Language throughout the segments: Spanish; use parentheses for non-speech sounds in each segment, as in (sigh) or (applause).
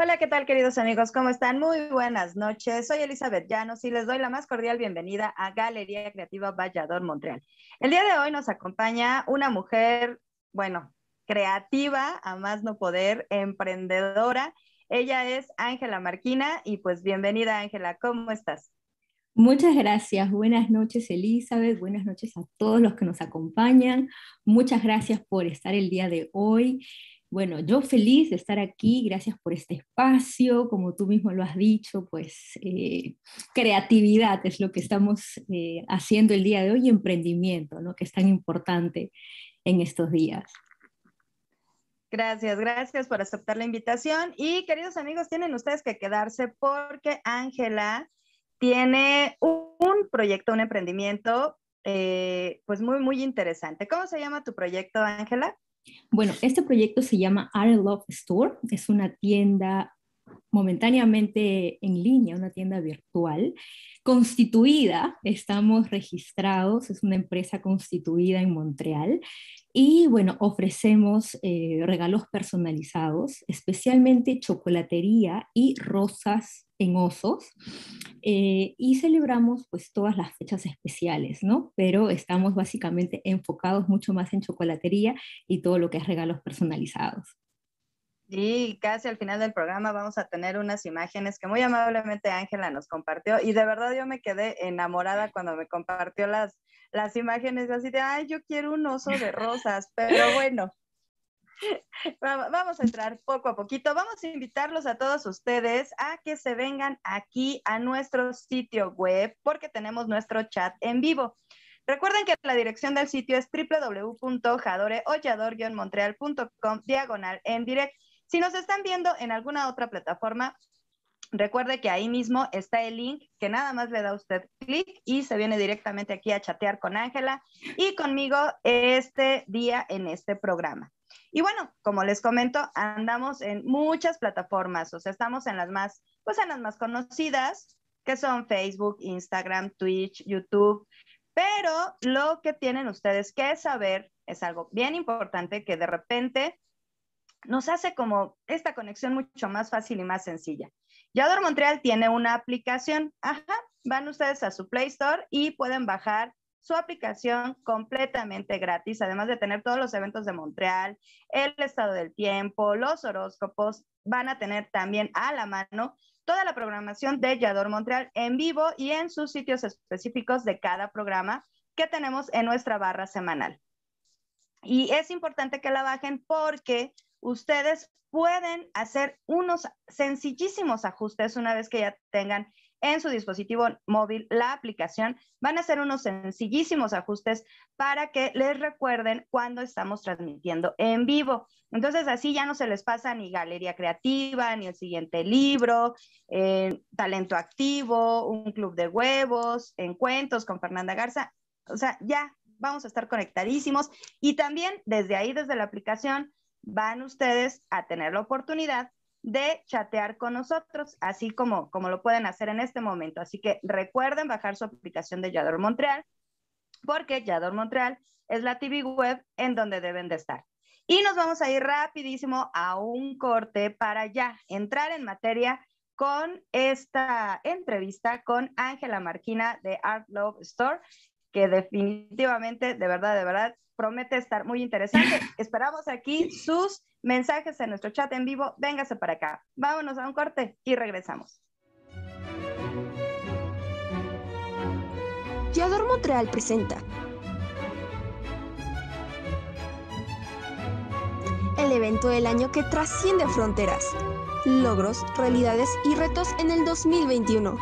Hola, ¿qué tal queridos amigos? ¿Cómo están? Muy buenas noches. Soy Elizabeth Llanos y les doy la más cordial bienvenida a Galería Creativa Vallador Montreal. El día de hoy nos acompaña una mujer, bueno, creativa, a más no poder, emprendedora. Ella es Ángela Marquina y pues bienvenida Ángela, ¿cómo estás? Muchas gracias. Buenas noches, Elizabeth. Buenas noches a todos los que nos acompañan. Muchas gracias por estar el día de hoy. Bueno, yo feliz de estar aquí, gracias por este espacio, como tú mismo lo has dicho, pues eh, creatividad es lo que estamos eh, haciendo el día de hoy, emprendimiento, ¿no? que es tan importante en estos días. Gracias, gracias por aceptar la invitación. Y queridos amigos, tienen ustedes que quedarse porque Ángela tiene un proyecto, un emprendimiento, eh, pues muy, muy interesante. ¿Cómo se llama tu proyecto, Ángela? Bueno, este proyecto se llama Art Love Store, es una tienda momentáneamente en línea, una tienda virtual, constituida, estamos registrados, es una empresa constituida en Montreal y bueno, ofrecemos eh, regalos personalizados, especialmente chocolatería y rosas en osos eh, y celebramos pues todas las fechas especiales, ¿no? Pero estamos básicamente enfocados mucho más en chocolatería y todo lo que es regalos personalizados. Y casi al final del programa vamos a tener unas imágenes que muy amablemente Ángela nos compartió y de verdad yo me quedé enamorada cuando me compartió las, las imágenes así de, ay, yo quiero un oso de rosas, pero bueno, (laughs) Vamos a entrar poco a poquito. Vamos a invitarlos a todos ustedes a que se vengan aquí a nuestro sitio web porque tenemos nuestro chat en vivo. Recuerden que la dirección del sitio es www.jadoreollador-montreal.com diagonal en direct. Si nos están viendo en alguna otra plataforma, recuerde que ahí mismo está el link que nada más le da usted clic y se viene directamente aquí a chatear con Ángela y conmigo este día en este programa. Y bueno, como les comento, andamos en muchas plataformas, o sea, estamos en las más, pues en las más conocidas, que son Facebook, Instagram, Twitch, YouTube, pero lo que tienen ustedes que saber es algo bien importante que de repente nos hace como esta conexión mucho más fácil y más sencilla. Yador Montreal tiene una aplicación, ajá, van ustedes a su Play Store y pueden bajar su aplicación completamente gratis, además de tener todos los eventos de Montreal, el estado del tiempo, los horóscopos, van a tener también a la mano toda la programación de Yador Montreal en vivo y en sus sitios específicos de cada programa que tenemos en nuestra barra semanal. Y es importante que la bajen porque ustedes pueden hacer unos sencillísimos ajustes una vez que ya tengan en su dispositivo móvil la aplicación. Van a hacer unos sencillísimos ajustes para que les recuerden cuando estamos transmitiendo en vivo. Entonces así ya no se les pasa ni Galería Creativa, ni el siguiente libro, eh, Talento Activo, un club de huevos, encuentros con Fernanda Garza. O sea, ya vamos a estar conectadísimos y también desde ahí, desde la aplicación, van ustedes a tener la oportunidad de chatear con nosotros, así como, como lo pueden hacer en este momento. Así que recuerden bajar su aplicación de Yador Montreal, porque Yador Montreal es la TV web en donde deben de estar. Y nos vamos a ir rapidísimo a un corte para ya entrar en materia con esta entrevista con Ángela Marquina de Art Love Store, que definitivamente, de verdad, de verdad, promete estar muy interesante. (laughs) Esperamos aquí sus mensajes en nuestro chat en vivo, véngase para acá. Vámonos a un corte y regresamos. Yador Montreal presenta el evento del año que trasciende fronteras, logros, realidades y retos en el 2021,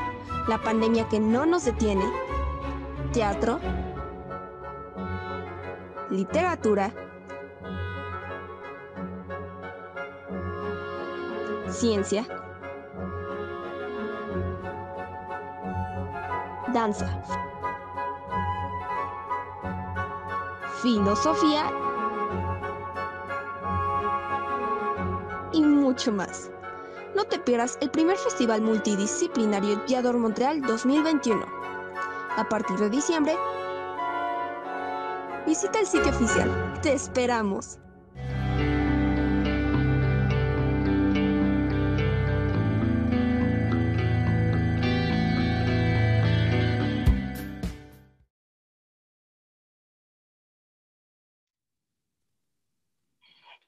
la pandemia que no nos detiene, teatro, literatura, ciencia, danza, filosofía y mucho más. No te pierdas el primer festival multidisciplinario Yador Montreal 2021. A partir de diciembre, visita el sitio oficial. Te esperamos.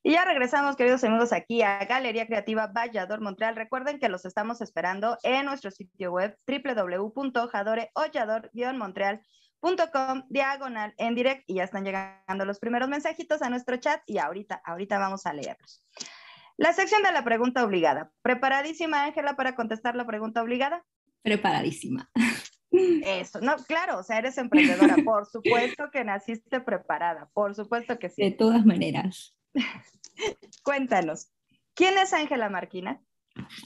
Y ya regresamos, queridos amigos, aquí a Galería Creativa Vallador Montreal. Recuerden que los estamos esperando en nuestro sitio web www.jadoreollador-montreal.com diagonal en direct y ya están llegando los primeros mensajitos a nuestro chat y ahorita, ahorita vamos a leerlos. La sección de la pregunta obligada. ¿Preparadísima, Ángela, para contestar la pregunta obligada? Preparadísima. Eso, no, claro, o sea, eres emprendedora, (laughs) por supuesto que naciste preparada, por supuesto que sí. De todas maneras. (laughs) Cuéntanos, ¿quién es Ángela Marquina?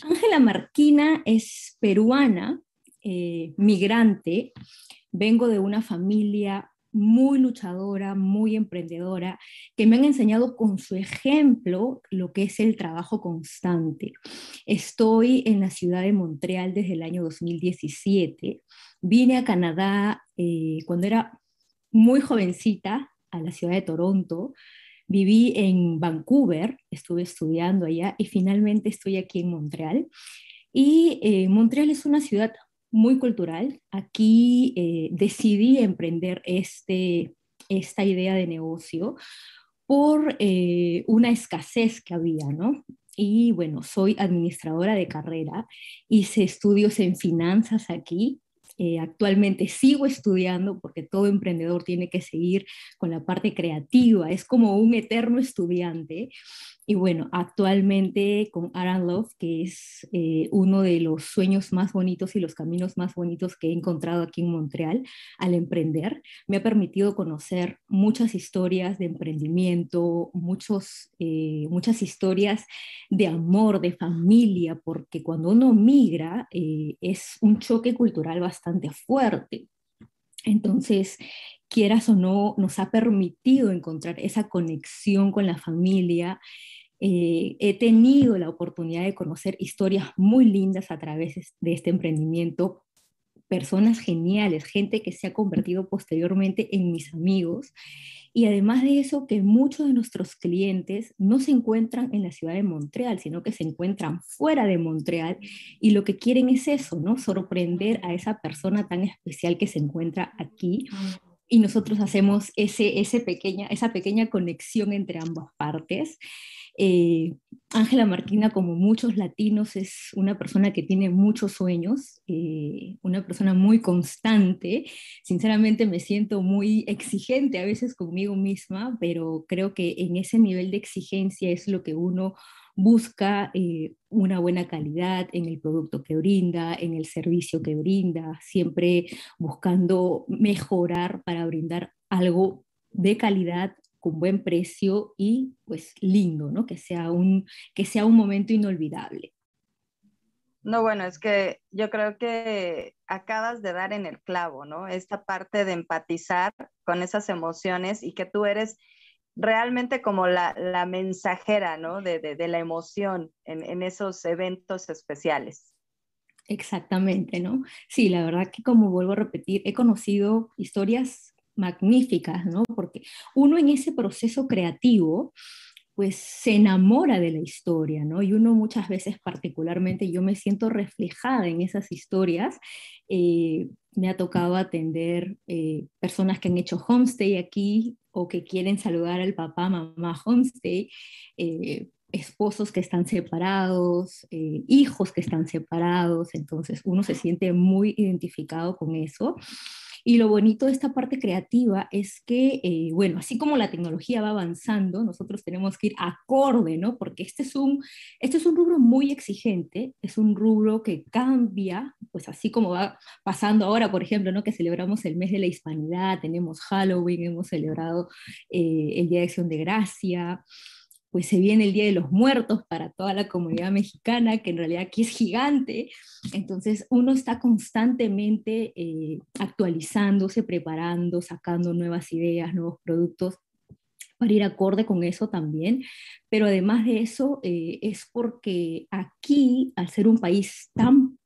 Ángela Marquina es peruana, eh, migrante. Vengo de una familia muy luchadora, muy emprendedora, que me han enseñado con su ejemplo lo que es el trabajo constante. Estoy en la ciudad de Montreal desde el año 2017. Vine a Canadá eh, cuando era muy jovencita, a la ciudad de Toronto, Viví en Vancouver, estuve estudiando allá y finalmente estoy aquí en Montreal. Y eh, Montreal es una ciudad muy cultural. Aquí eh, decidí emprender este, esta idea de negocio por eh, una escasez que había, ¿no? Y bueno, soy administradora de carrera, hice estudios en finanzas aquí eh, actualmente sigo estudiando porque todo emprendedor tiene que seguir con la parte creativa, es como un eterno estudiante y bueno, actualmente con Aran Love, que es eh, uno de los sueños más bonitos y los caminos más bonitos que he encontrado aquí en Montreal al emprender, me ha permitido conocer muchas historias de emprendimiento, muchos, eh, muchas historias de amor, de familia, porque cuando uno migra eh, es un choque cultural bastante fuerte. Entonces, quieras o no, nos ha permitido encontrar esa conexión con la familia. Eh, he tenido la oportunidad de conocer historias muy lindas a través de este emprendimiento, personas geniales, gente que se ha convertido posteriormente en mis amigos. Y además de eso, que muchos de nuestros clientes no se encuentran en la ciudad de Montreal, sino que se encuentran fuera de Montreal y lo que quieren es eso, ¿no? Sorprender a esa persona tan especial que se encuentra aquí y nosotros hacemos ese, ese pequeña, esa pequeña conexión entre ambas partes. Eh, Ángela Marquina, como muchos latinos, es una persona que tiene muchos sueños, eh, una persona muy constante. Sinceramente me siento muy exigente a veces conmigo misma, pero creo que en ese nivel de exigencia es lo que uno busca eh, una buena calidad en el producto que brinda, en el servicio que brinda, siempre buscando mejorar para brindar algo de calidad con buen precio y pues lindo, ¿no? Que sea un, que sea un momento inolvidable. No, bueno, es que yo creo que acabas de dar en el clavo, ¿no? Esta parte de empatizar con esas emociones y que tú eres realmente como la, mensajera, ¿no? De, la emoción en, esos eventos especiales. Exactamente, ¿no? Sí, la verdad que como vuelvo a repetir, he conocido historias magníficas, ¿no? Porque uno en ese proceso creativo, pues se enamora de la historia, ¿no? Y uno muchas veces, particularmente, yo me siento reflejada en esas historias. Eh, me ha tocado atender eh, personas que han hecho homestay aquí o que quieren saludar al papá, mamá homestay, eh, esposos que están separados, eh, hijos que están separados, entonces uno se siente muy identificado con eso. Y lo bonito de esta parte creativa es que, eh, bueno, así como la tecnología va avanzando, nosotros tenemos que ir acorde, ¿no? Porque este es, un, este es un rubro muy exigente, es un rubro que cambia, pues así como va pasando ahora, por ejemplo, ¿no? Que celebramos el mes de la hispanidad, tenemos Halloween, hemos celebrado eh, el Día de Acción de Gracia. Pues se viene el Día de los Muertos para toda la comunidad mexicana, que en realidad aquí es gigante. Entonces uno está constantemente eh, actualizándose, preparando, sacando nuevas ideas, nuevos productos para ir acorde con eso también. Pero además de eso, eh, es porque aquí, al ser un país tan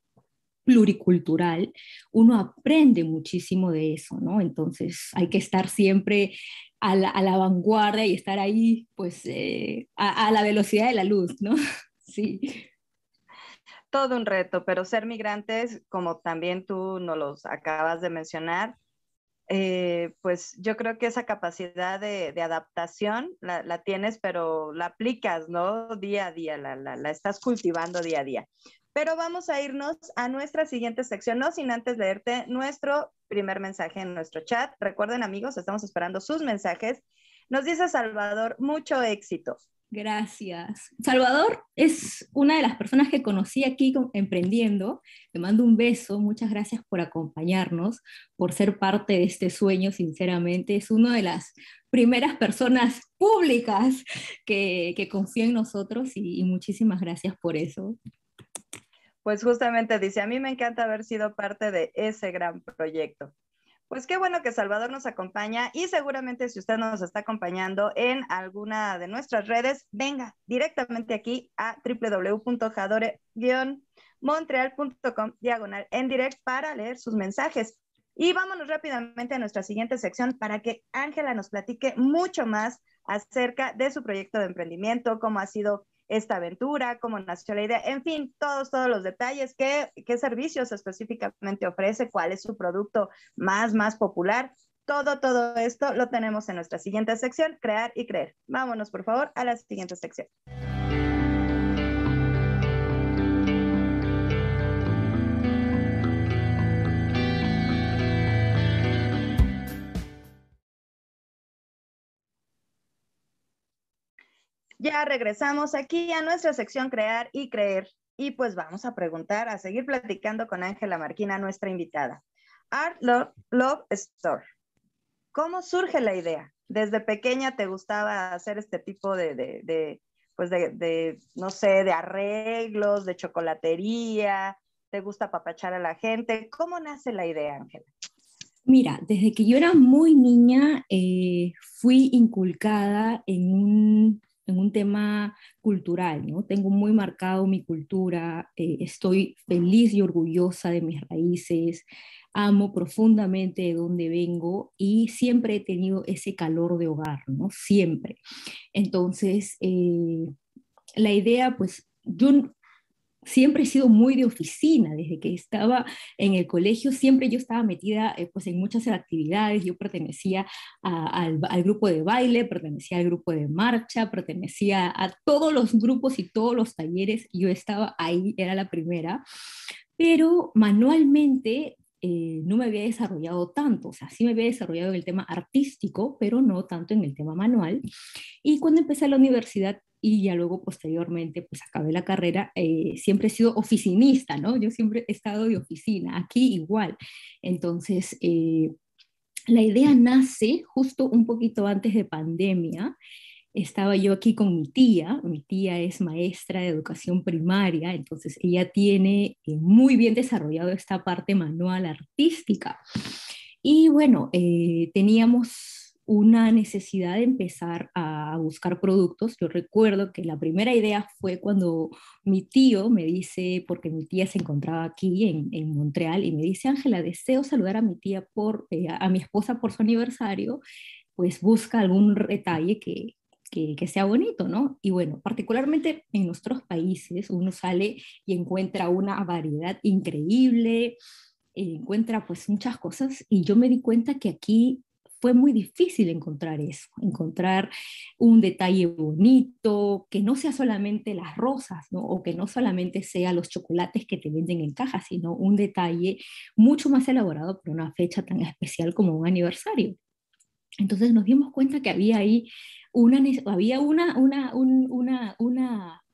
pluricultural, uno aprende muchísimo de eso, ¿no? Entonces hay que estar siempre a la, vanguardia y estar ahí, pues, eh, a, la velocidad de la luz, ¿no? (laughs) sí. Todo un reto, pero ser migrantes, como también tú nos los acabas de mencionar, eh, pues yo creo que esa capacidad de, adaptación la, tienes, pero la aplicas, ¿no? Día a día, la, la, estás cultivando día a día. Pero vamos a irnos a nuestra siguiente sección, no sin antes leerte nuestro primer mensaje en nuestro chat. Recuerden amigos, estamos esperando sus mensajes. Nos dice Salvador, mucho éxito. Gracias. Salvador es una de las personas que conocí aquí emprendiendo. Te mando un beso. Muchas gracias por acompañarnos, por ser parte de este sueño, sinceramente. Es una de las primeras personas públicas que, que confía en nosotros y muchísimas gracias por eso pues justamente dice, a mí me encanta haber sido parte de ese gran proyecto. Pues qué bueno que Salvador nos acompaña y seguramente si usted nos está acompañando en alguna de nuestras redes, venga directamente aquí a www.jadore-montreal.com diagonal en direct para leer sus mensajes. Y vámonos rápidamente a nuestra siguiente sección para que Ángela nos platique mucho más acerca de su proyecto de emprendimiento, cómo ha sido esta aventura, cómo nació la idea, en fin, todos, todos los detalles, qué, qué servicios específicamente ofrece, cuál es su producto más, más popular. Todo, todo esto lo tenemos en nuestra siguiente sección, crear y creer. Vámonos, por favor, a la siguiente sección. Ya regresamos aquí a nuestra sección Crear y Creer. Y pues vamos a preguntar, a seguir platicando con Ángela Marquina, nuestra invitada. Art Love, Store. ¿Cómo surge la idea? ¿Desde pequeña te gustaba hacer este tipo de, de, pues de, no sé, de arreglos, de chocolatería? ¿Te gusta papachar a la gente? ¿Cómo nace la idea, Ángela? Mira, desde que yo era muy niña, eh, fui inculcada en un en un tema cultural, ¿no? Tengo muy marcado mi cultura, eh, estoy feliz y orgullosa de mis raíces, amo profundamente de donde vengo y siempre he tenido ese calor de hogar, ¿no? Siempre. Entonces, eh, la idea, pues yo siempre he sido muy de oficina, desde que estaba en el colegio, siempre yo estaba metida eh, pues en muchas actividades, yo pertenecía al, grupo de baile, pertenecía al grupo de marcha, pertenecía a todos los grupos y todos los talleres, yo estaba ahí, era la primera, pero manualmente eh, no me había desarrollado tanto, o sea, sí me había desarrollado en el tema artístico, pero no tanto en el tema manual. Y cuando empecé la universidad y ya luego posteriormente pues acabé la carrera, eh, siempre he sido oficinista, ¿no? Yo siempre he estado de oficina, aquí igual. Entonces, eh, la idea nace justo un poquito antes de pandemia. Estaba yo aquí con mi tía, mi tía es maestra de educación primaria, entonces ella tiene eh, muy bien desarrollado esta parte manual artística. Y bueno, teníamos una necesidad de empezar a buscar productos. Yo recuerdo que la primera idea fue cuando mi tío me dice, porque mi tía se encontraba aquí en, Montreal, y me dice, Ángela, deseo saludar a mi tía por, eh, a mi esposa por su aniversario, pues busca algún detalle que, que, que, sea bonito, ¿no? Y bueno, particularmente en nuestros países uno sale y encuentra una variedad increíble, encuentra pues muchas cosas y yo me di cuenta que aquí fue muy difícil encontrar eso, encontrar un detalle bonito, que no sea solamente las rosas, ¿no? o que no solamente sea los chocolates que te venden en caja, sino un detalle mucho más elaborado por una fecha tan especial como un aniversario. Entonces nos dimos cuenta que había ahí una, había una, una, un, una, una,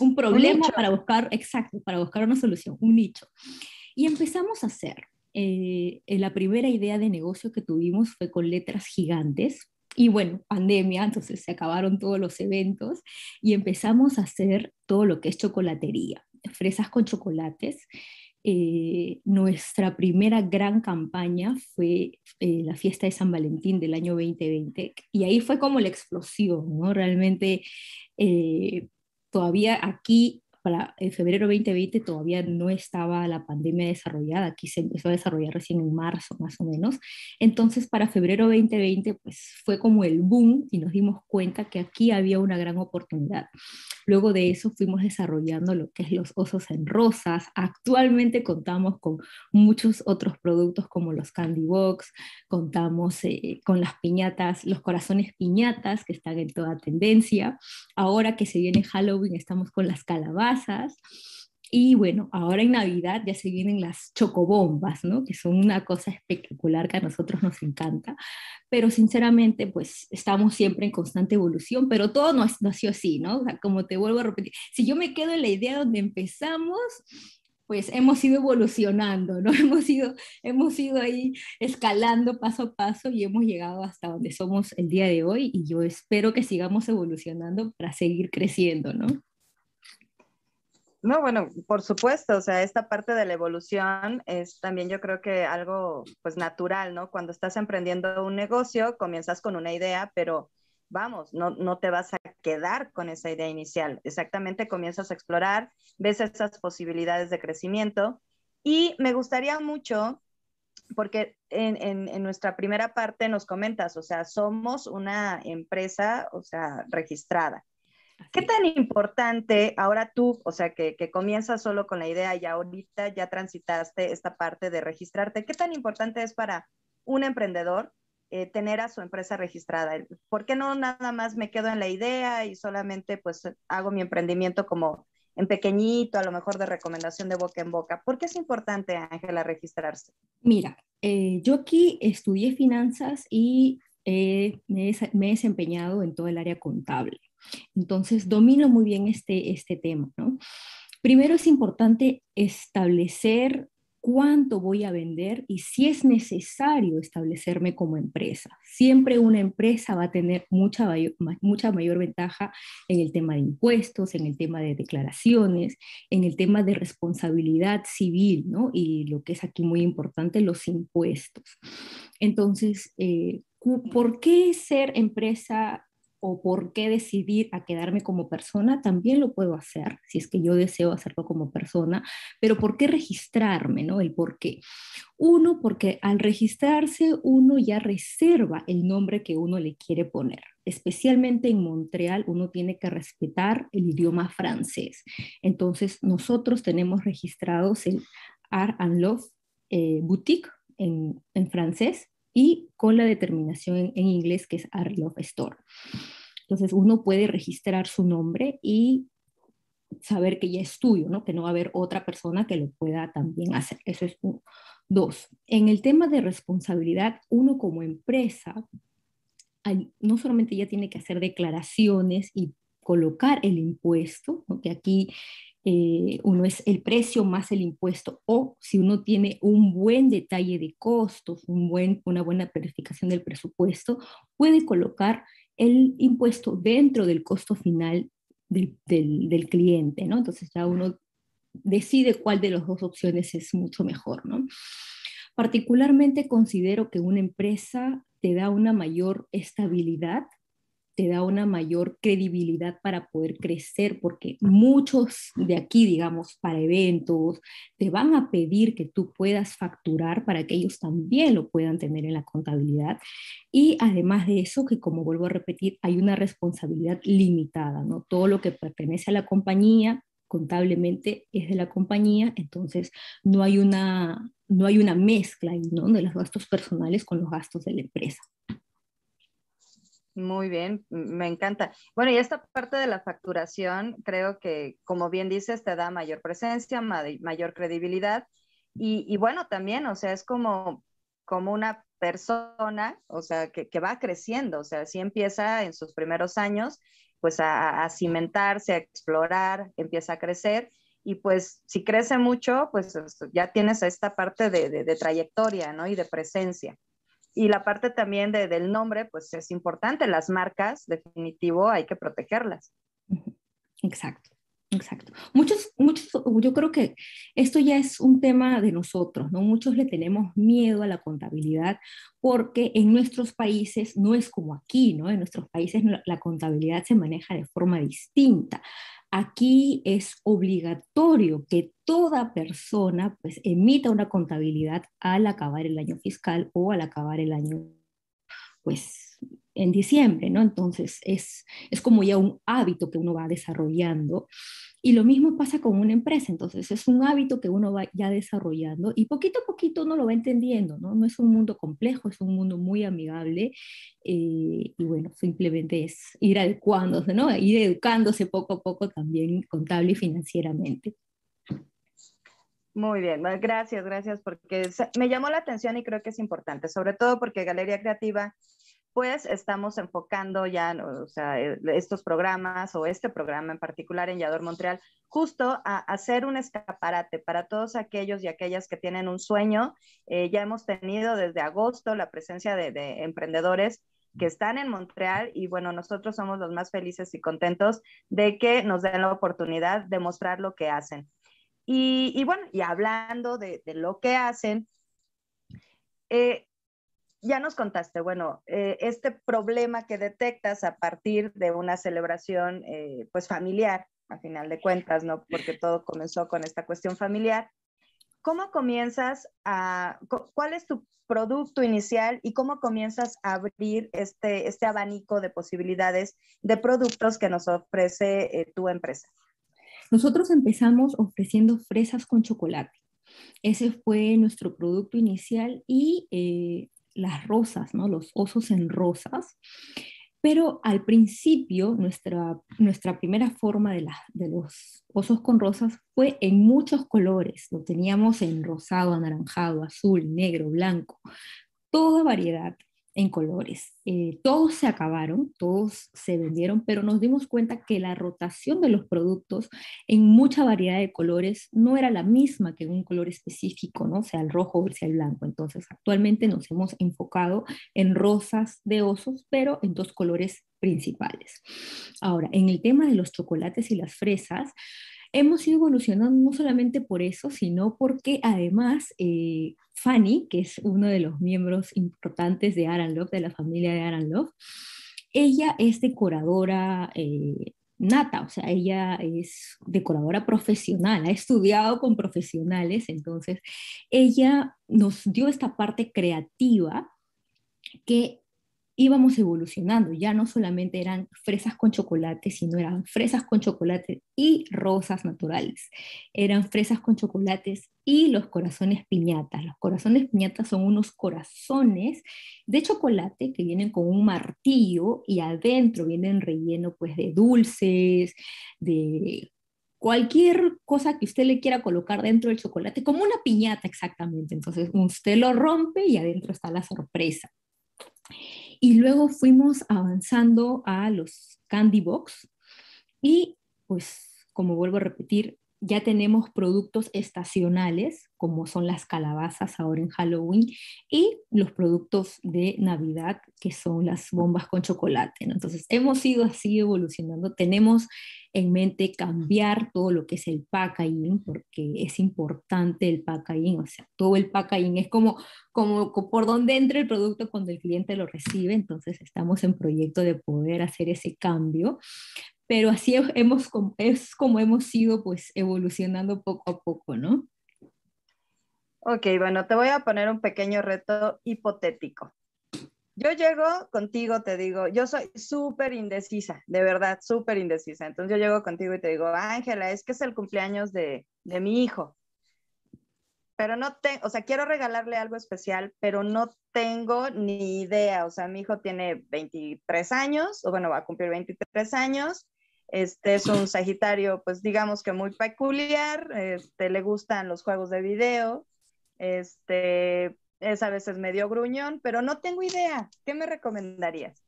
un problema para buscar, exacto, para buscar una solución, un nicho. Y empezamos a hacer eh, la primera idea de negocio que tuvimos fue con letras gigantes. Y bueno, pandemia, entonces se acabaron todos los eventos y empezamos a hacer todo lo que es chocolatería, fresas con chocolates. Eh, nuestra primera gran campaña fue eh, la fiesta de San Valentín del año 2020 y ahí fue como la explosión, ¿no? Realmente eh, todavía aquí para en febrero 2020 todavía no estaba la pandemia desarrollada, aquí se empezó a desarrollar recién en marzo más o menos. Entonces para febrero 2020 pues fue como el boom y nos dimos cuenta que aquí había una gran oportunidad. Luego de eso fuimos desarrollando lo que es los osos en rosas. Actualmente contamos con muchos otros productos como los candy box, contamos eh, con las piñatas, los corazones piñatas que están en toda tendencia. Ahora que se viene Halloween estamos con las calabazas y bueno, ahora en Navidad ya se vienen las chocobombas, ¿no? Que son una cosa espectacular que a nosotros nos encanta. Pero sinceramente, pues estamos siempre en constante evolución, pero todo no nació así, ¿no? como te vuelvo a repetir, si yo me quedo en la idea donde empezamos, pues hemos ido evolucionando, ¿no? (laughs) Hemos ido, hemos ido ahí escalando paso a paso y hemos llegado hasta donde somos el día de hoy y yo espero que sigamos evolucionando para seguir creciendo, ¿no? No, bueno, por supuesto, o sea, esta parte de la evolución es también yo creo que algo pues natural, ¿no? Cuando estás emprendiendo un negocio, comienzas con una idea, pero vamos, no, no te vas a quedar con esa idea inicial. Exactamente, comienzas a explorar, ves esas posibilidades de crecimiento y me gustaría mucho, porque en, en, en nuestra primera parte nos comentas, o sea, somos una empresa, o sea, registrada. ¿Qué tan importante ahora tú, o sea, que, que, comienzas solo con la idea y ahorita ya transitaste esta parte de registrarte, qué tan importante es para un emprendedor eh, tener a su empresa registrada? ¿Por qué no nada más me quedo en la idea y solamente pues hago mi emprendimiento como en pequeñito, a lo mejor de recomendación de boca en boca? ¿Por qué es importante, Ángela, registrarse? Mira, eh, yo aquí estudié finanzas y eh, me, he desempeñado en todo el área contable. Entonces, domino muy bien este, este tema. ¿no? Primero es importante establecer cuánto voy a vender y si es necesario establecerme como empresa. Siempre una empresa va a tener mucha mayor, mucha mayor ventaja en el tema de impuestos, en el tema de declaraciones, en el tema de responsabilidad civil, ¿no? Y lo que es aquí muy importante, los impuestos. Entonces, eh, ¿por qué ser empresa o por qué decidir a quedarme como persona, también lo puedo hacer, si es que yo deseo hacerlo como persona, pero ¿por qué registrarme? ¿no? El por qué. Uno, porque al registrarse uno ya reserva el nombre que uno le quiere poner. Especialmente en Montreal, uno tiene que respetar el idioma francés. Entonces, nosotros tenemos registrados el Art and Love eh, Boutique en, en francés y con la determinación en, inglés que es Art Store. Entonces uno puede registrar su nombre y saber que ya es tuyo, ¿no? que no va a haber otra persona que lo pueda también hacer. Eso es uno. Dos, en el tema de responsabilidad, uno como empresa no solamente ya tiene que hacer declaraciones y colocar el impuesto, que aquí eh, uno es el precio más el impuesto, o si uno tiene un buen detalle de costos, un buen, una buena planificación del presupuesto, puede colocar el impuesto dentro del costo final del, del, cliente, ¿no? Entonces ya uno decide cuál de las dos opciones es mucho mejor, ¿no? Particularmente considero que una empresa te da una mayor estabilidad te da una mayor credibilidad para poder crecer, porque muchos de aquí, digamos, para eventos, te van a pedir que tú puedas facturar para que ellos también lo puedan tener en la contabilidad. Y además de eso, que como vuelvo a repetir, hay una responsabilidad limitada, ¿no? Todo lo que pertenece a la compañía contablemente es de la compañía, entonces no hay una, no hay una mezcla ¿no? de los gastos personales con los gastos de la empresa. Muy bien, me encanta. Bueno, y esta parte de la facturación, creo que, como bien dices, te da mayor presencia, mayor credibilidad. Y, bueno, también, o sea, es como, como una persona, o sea, que, va creciendo, o sea, si empieza en sus primeros años, pues a, cimentarse, a explorar, empieza a crecer. Y pues si crece mucho, pues ya tienes esta parte de, de trayectoria, ¿no? Y de presencia. Y la parte también de, del nombre, pues es importante. Las marcas, definitivo, hay que protegerlas. Exacto. Exacto. Muchos, muchos, yo creo que esto ya es un tema de nosotros, ¿no? Muchos le tenemos miedo a la contabilidad porque en nuestros países no es como aquí, ¿no? En nuestros países la contabilidad se maneja de forma distinta. Aquí es obligatorio que toda persona pues emita una contabilidad al acabar el año fiscal o al acabar el año pues en diciembre, ¿no? Entonces es, es como ya un hábito que uno va desarrollando. Y lo mismo pasa con una empresa, entonces es un hábito que uno va ya desarrollando y poquito a poquito uno lo va entendiendo, ¿no? No es un mundo complejo, es un mundo muy amigable eh, y bueno, simplemente es ir adecuándose, ¿no? Ir educándose poco a poco también contable y financieramente. Muy bien, gracias, gracias, porque me llamó la atención y creo que es importante, sobre todo porque Galería Creativa pues estamos enfocando ya, o sea, eh, estos programas o este programa en particular en Yador Montreal, justo a hacer un escaparate para todos aquellos y aquellas que tienen un sueño. Eh, ya hemos tenido desde agosto la presencia de, emprendedores que están en Montreal y bueno, nosotros somos los más felices y contentos de que nos den la oportunidad de mostrar lo que hacen. Y, bueno, y hablando de, lo que hacen, eh, ya nos contaste, bueno, eh, este problema que detectas a partir de una celebración, eh, pues familiar, a final de cuentas, ¿no? Porque todo comenzó con esta cuestión familiar. ¿Cómo comienzas a, cuál es tu producto inicial y cómo comienzas a abrir este, este abanico de posibilidades de productos que nos ofrece eh, tu empresa? Nosotros empezamos ofreciendo fresas con chocolate. Ese fue nuestro producto inicial y las rosas, ¿no? los osos en rosas. Pero al principio, nuestra, nuestra primera forma de, de los osos con rosas fue en muchos colores. Lo teníamos en rosado, anaranjado, azul, negro, blanco, toda variedad en colores. Eh, todos se acabaron, todos se vendieron, pero nos dimos cuenta que la rotación de los productos en mucha variedad de colores no era la misma que un color específico, ¿no? sea el rojo o sea el blanco. Entonces, actualmente nos hemos enfocado en rosas de osos, pero en dos colores principales. Ahora, en el tema de los chocolates y las fresas, hemos ido evolucionando no solamente por eso, sino porque además eh, Fanny, que es uno de los miembros importantes de Aran Love, de la familia de Aran Love, ella es decoradora eh, nata, o sea, ella es decoradora profesional, ha estudiado con profesionales, entonces ella nos dio esta parte creativa que íbamos evolucionando. Ya no solamente eran fresas con chocolate, sino eran fresas con chocolate y rosas naturales. Eran fresas con chocolates y los corazones piñatas. Los corazones piñatas son unos corazones de chocolate que vienen con un martillo y adentro vienen relleno pues de dulces, de cualquier cosa que usted le quiera colocar dentro del chocolate, como una piñata exactamente. Entonces usted lo rompe y adentro está la sorpresa. Y luego fuimos avanzando a los Candy Box y pues como vuelvo a repetir, ya tenemos productos estacionales, como son las calabazas ahora en Halloween, y los productos de Navidad, que son las bombas con chocolate. Entonces, hemos ido así evolucionando. Tenemos en mente cambiar todo lo que es el packaging, porque es importante el packaging, o sea, todo el packaging es como, como por donde entra el producto cuando el cliente lo recibe. Entonces, estamos en proyecto de poder hacer ese cambio pero así hemos, es como hemos ido pues evolucionando poco a poco, ¿no? Ok, bueno, te voy a poner un pequeño reto hipotético. Yo llego contigo, te digo, yo soy súper indecisa, de verdad, súper indecisa. Entonces yo llego contigo y te digo, Ángela, es que es el cumpleaños de, de mi hijo. Pero no tengo, o sea, quiero regalarle algo especial, pero no tengo ni idea. O sea, mi hijo tiene 23 años, o bueno, va a cumplir 23 años. Este es un Sagitario, pues digamos que muy peculiar, este, le gustan los juegos de video, este, es a veces medio gruñón, pero no tengo idea. ¿Qué me recomendarías?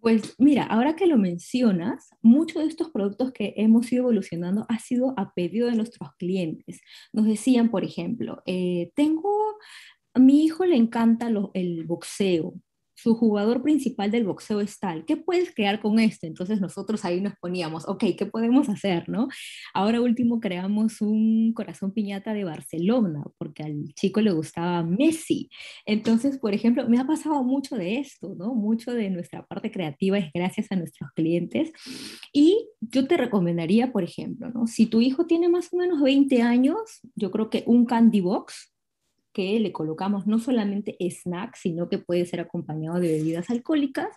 Pues mira, ahora que lo mencionas, muchos de estos productos que hemos ido evolucionando ha sido a pedido de nuestros clientes. Nos decían, por ejemplo, eh, tengo a mi hijo le encanta el boxeo, su jugador principal del boxeo es tal, ¿qué puedes crear con esto? Entonces nosotros ahí nos poníamos, ok, ¿qué podemos hacer? ¿no? Ahora último creamos un corazón piñata de Barcelona, porque al chico le gustaba Messi. Entonces, por ejemplo, me ha pasado mucho de esto, ¿no? Mucho de nuestra parte creativa es gracias a nuestros clientes. Y yo te recomendaría, por ejemplo, ¿no? Si tu hijo tiene más o menos 20 años, yo creo que un candy box, que le colocamos no solamente snacks, sino que puede ser acompañado de bebidas alcohólicas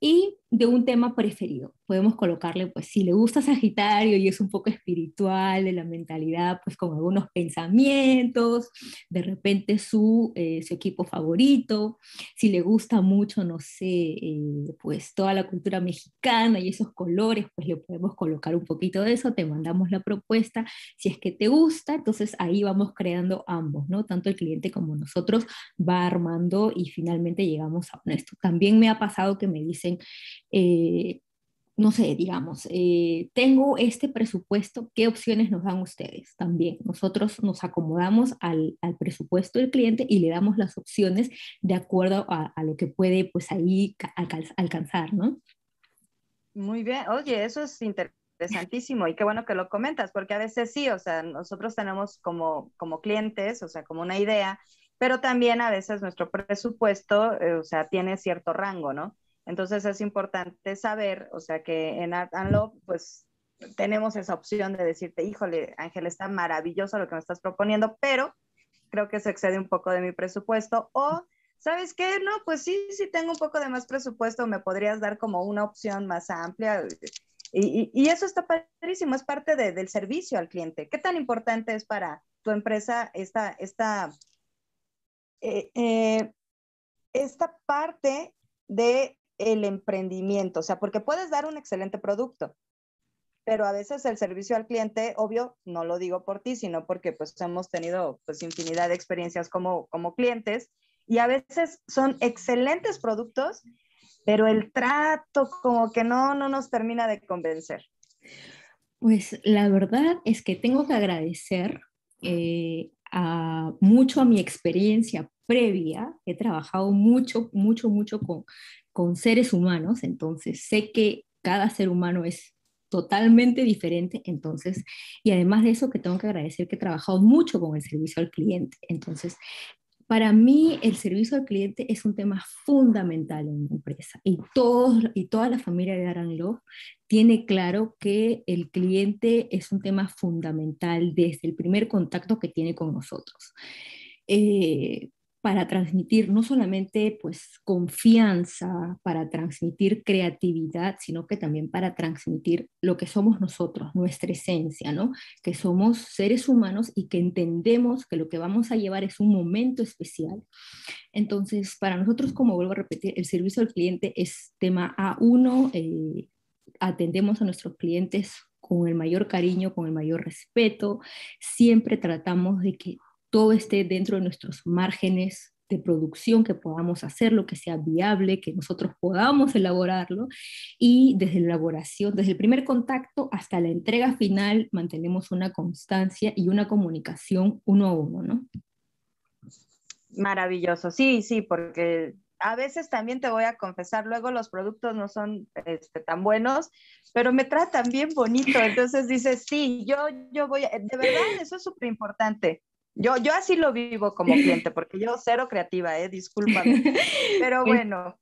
y de un tema preferido. Podemos colocarle, pues si le gusta Sagitario y es un poco espiritual de la mentalidad, pues con algunos pensamientos, de repente su, eh, su equipo favorito, si le gusta mucho, no sé, eh, pues toda la cultura mexicana y esos colores, pues le podemos colocar un poquito de eso, te mandamos la propuesta, si es que te gusta, entonces ahí vamos creando ambos, ¿no? Tanto el cliente como nosotros va armando y finalmente llegamos a esto. También me ha pasado que me dicen, eh, no sé, digamos, eh, tengo este presupuesto, ¿qué opciones nos dan ustedes? También nosotros nos acomodamos al, presupuesto del cliente y le damos las opciones de acuerdo a, lo que puede, pues ahí alcanzar, ¿no? Muy bien, oye, eso es interesantísimo y qué bueno que lo comentas, porque a veces sí, o sea, nosotros tenemos como, como clientes, o sea, como una idea, pero también a veces nuestro presupuesto, eh, o sea, tiene cierto rango, ¿no? Entonces es importante saber, o sea, que en Art and Love, pues tenemos esa opción de decirte, híjole, Ángel, está maravilloso lo que me estás proponiendo, pero creo que se excede un poco de mi presupuesto. O, ¿sabes qué? No, pues sí, sí tengo un poco de más presupuesto, me podrías dar como una opción más amplia. Y, eso está padrísimo, es parte del servicio al cliente. ¿Qué tan importante es para tu empresa esta, esta, eh, eh, esta parte de el emprendimiento, o sea, porque puedes dar un excelente producto, pero a veces el servicio al cliente, obvio, no lo digo por ti, sino porque pues hemos tenido pues infinidad de experiencias como, como clientes y a veces son excelentes productos, pero el trato como que no, no nos termina de convencer. Pues la verdad es que tengo que agradecer eh, a, mucho a mi experiencia previa. He trabajado mucho, mucho, mucho con con seres humanos, entonces sé que cada ser humano es totalmente diferente, entonces, y además de eso que tengo que agradecer que he trabajado mucho con el servicio al cliente, entonces, para mí el servicio al cliente es un tema fundamental en mi empresa y, todos, y toda la familia de Aranlo tiene claro que el cliente es un tema fundamental desde el primer contacto que tiene con nosotros. Eh, para transmitir no solamente pues confianza, para transmitir creatividad, sino que también para transmitir lo que somos nosotros, nuestra esencia, ¿no? Que somos seres humanos y que entendemos que lo que vamos a llevar es un momento especial. Entonces, para nosotros, como vuelvo a repetir, el servicio al cliente es tema A1, eh, atendemos a nuestros clientes con el mayor cariño, con el mayor respeto, siempre tratamos de que todo esté dentro de nuestros márgenes de producción, que podamos hacerlo, que sea viable, que nosotros podamos elaborarlo y desde la elaboración, desde el primer contacto hasta la entrega final, mantenemos una constancia y una comunicación uno a uno, ¿no? Maravilloso, sí, sí, porque a veces también te voy a confesar, luego los productos no son este, tan buenos, pero me tratan bien bonito, entonces dices, sí, yo, yo voy, de verdad, eso es súper importante. Yo, yo así lo vivo como (laughs) cliente, porque yo cero creativa, ¿eh? Discúlpame. Pero bueno.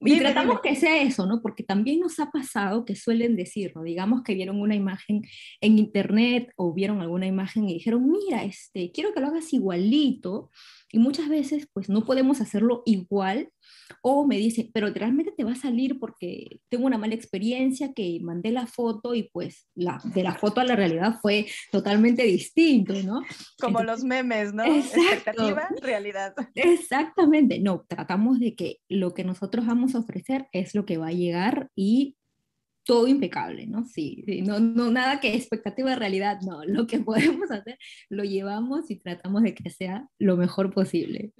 Y tratamos que sea eso, ¿no? Porque también nos ha pasado que suelen decir, ¿no? Digamos que vieron una imagen en internet o vieron alguna imagen y dijeron, mira, este, quiero que lo hagas igualito. Y muchas veces, pues no podemos hacerlo igual o me dice, pero realmente te va a salir porque tengo una mala experiencia que mandé la foto y pues la, de la foto a la realidad fue totalmente distinto, ¿no? Como los memes, ¿no? Expectativa, realidad. Exactamente, no, tratamos de que lo que nosotros vamos a ofrecer es lo que va a llegar y todo impecable, ¿no? Sí, no, no, nada que expectativa de realidad, no, lo que (laughs) podemos hacer lo llevamos y tratamos de que sea lo mejor posible.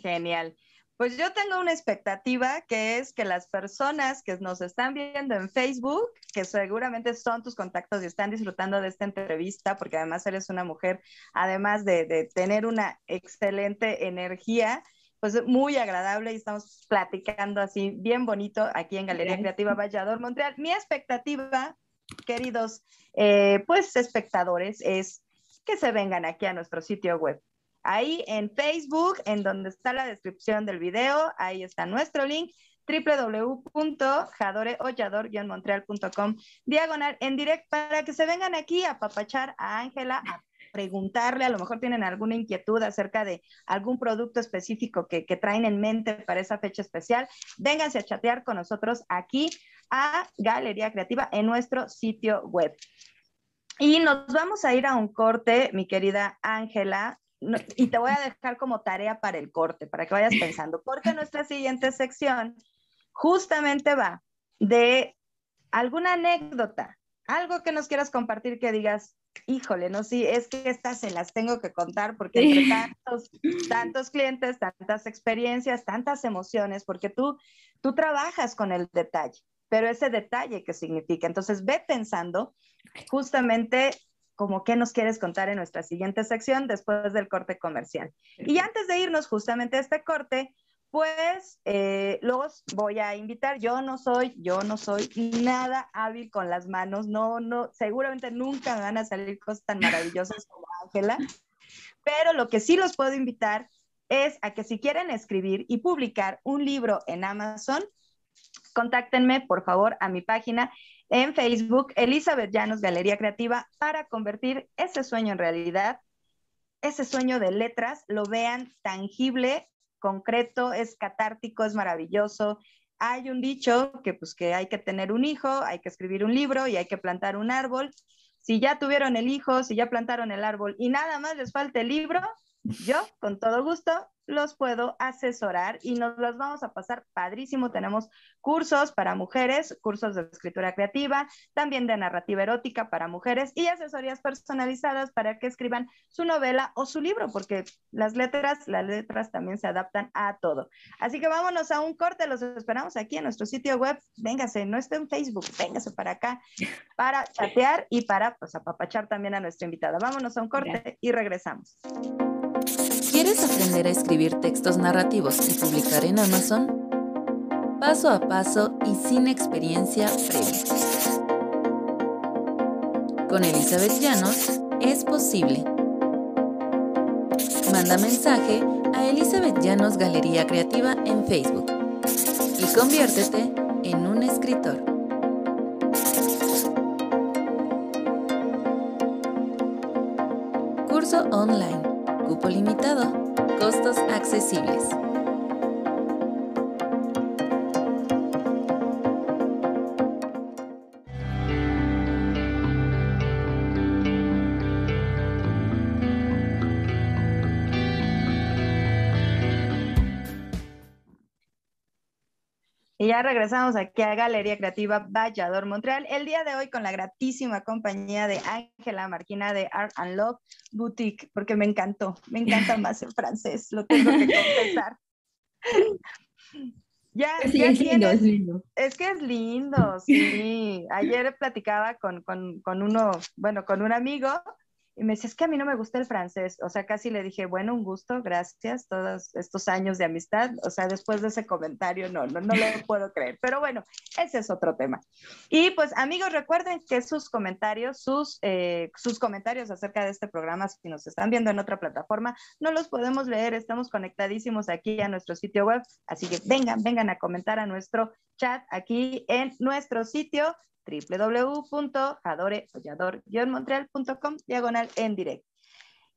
Genial. Pues yo tengo una expectativa que es que las personas que nos están viendo en Facebook, que seguramente son tus contactos y están disfrutando de esta entrevista, porque además eres una mujer, además de, de tener una excelente energía, pues muy agradable y estamos platicando así bien bonito aquí en Galería Creativa Vallador Montreal. Mi expectativa, queridos eh, pues espectadores, es que se vengan aquí a nuestro sitio web. Ahí en Facebook, en donde está la descripción del video, ahí está nuestro link www.jadoreollador-montreal.com diagonal en directo para que se vengan aquí a papachar a Ángela, a preguntarle, a lo mejor tienen alguna inquietud acerca de algún producto específico que, que traen en mente para esa fecha especial, vénganse a chatear con nosotros aquí a Galería Creativa en nuestro sitio web. Y nos vamos a ir a un corte, mi querida Ángela, y te voy a dejar como tarea para el corte, para que vayas pensando, porque nuestra siguiente sección justamente va de alguna anécdota, algo que nos quieras compartir que digas, híjole, no, sí, es que estas se las tengo que contar porque entre tantos, tantos clientes, tantas experiencias, tantas emociones, porque tú, tú trabajas con el detalle, pero ese detalle que significa. Entonces, ve pensando justamente como qué nos quieres contar en nuestra siguiente sección después del corte comercial. Y antes de irnos justamente a este corte, pues eh, los voy a invitar. Yo no soy, yo no soy nada hábil con las manos, no, no, seguramente nunca van a salir cosas tan maravillosas como Ángela, pero lo que sí los puedo invitar es a que si quieren escribir y publicar un libro en Amazon, contáctenme por favor a mi página en Facebook, Elizabeth Llanos Galería Creativa, para convertir ese sueño en realidad, ese sueño de letras, lo vean tangible concreto, es catártico, es maravilloso. Hay un dicho que pues que hay que tener un hijo, hay que escribir un libro y hay que plantar un árbol. Si ya tuvieron el hijo, si ya plantaron el árbol y nada más les falta el libro, yo con todo gusto los puedo asesorar y nos los vamos a pasar padrísimo. Tenemos cursos para mujeres, cursos de escritura creativa, también de narrativa erótica para mujeres y asesorías personalizadas para que escriban su novela o su libro, porque las letras, las letras también se adaptan a todo. Así que vámonos a un corte, los esperamos aquí en nuestro sitio web. Véngase, no esté en Facebook, véngase para acá para chatear y para pues apapachar también a nuestra invitada. Vámonos a un corte y regresamos. ¿Quieres aprender a escribir textos narrativos y publicar en Amazon? Paso a paso y sin experiencia previa. Con Elizabeth Llanos es posible. Manda mensaje a Elizabeth Llanos Galería Creativa en Facebook y conviértete en un escritor. Curso online Cupo limitado. Costos accesibles. Ya regresamos aquí a Galería Creativa Vallador Montreal. El día de hoy con la gratísima compañía de Ángela Marquina de Art and Love Boutique, porque me encantó, me encanta más el francés, lo tengo que (laughs) confesar. Ya, ya es, lindo, es, lindo. es que es lindo, sí. Ayer platicaba con, con, con uno, bueno, con un amigo y me dice, es que a mí no me gusta el francés. O sea, casi le dije, bueno, un gusto, gracias, todos estos años de amistad. O sea, después de ese comentario, no, no, no lo puedo creer. Pero bueno, ese es otro tema. Y pues, amigos, recuerden que sus comentarios, sus, eh, sus comentarios acerca de este programa, si nos están viendo en otra plataforma, no los podemos leer. Estamos conectadísimos aquí a nuestro sitio web. Así que vengan, vengan a comentar a nuestro chat aquí en nuestro sitio www.jadoreollador-montreal.com diagonal en directo.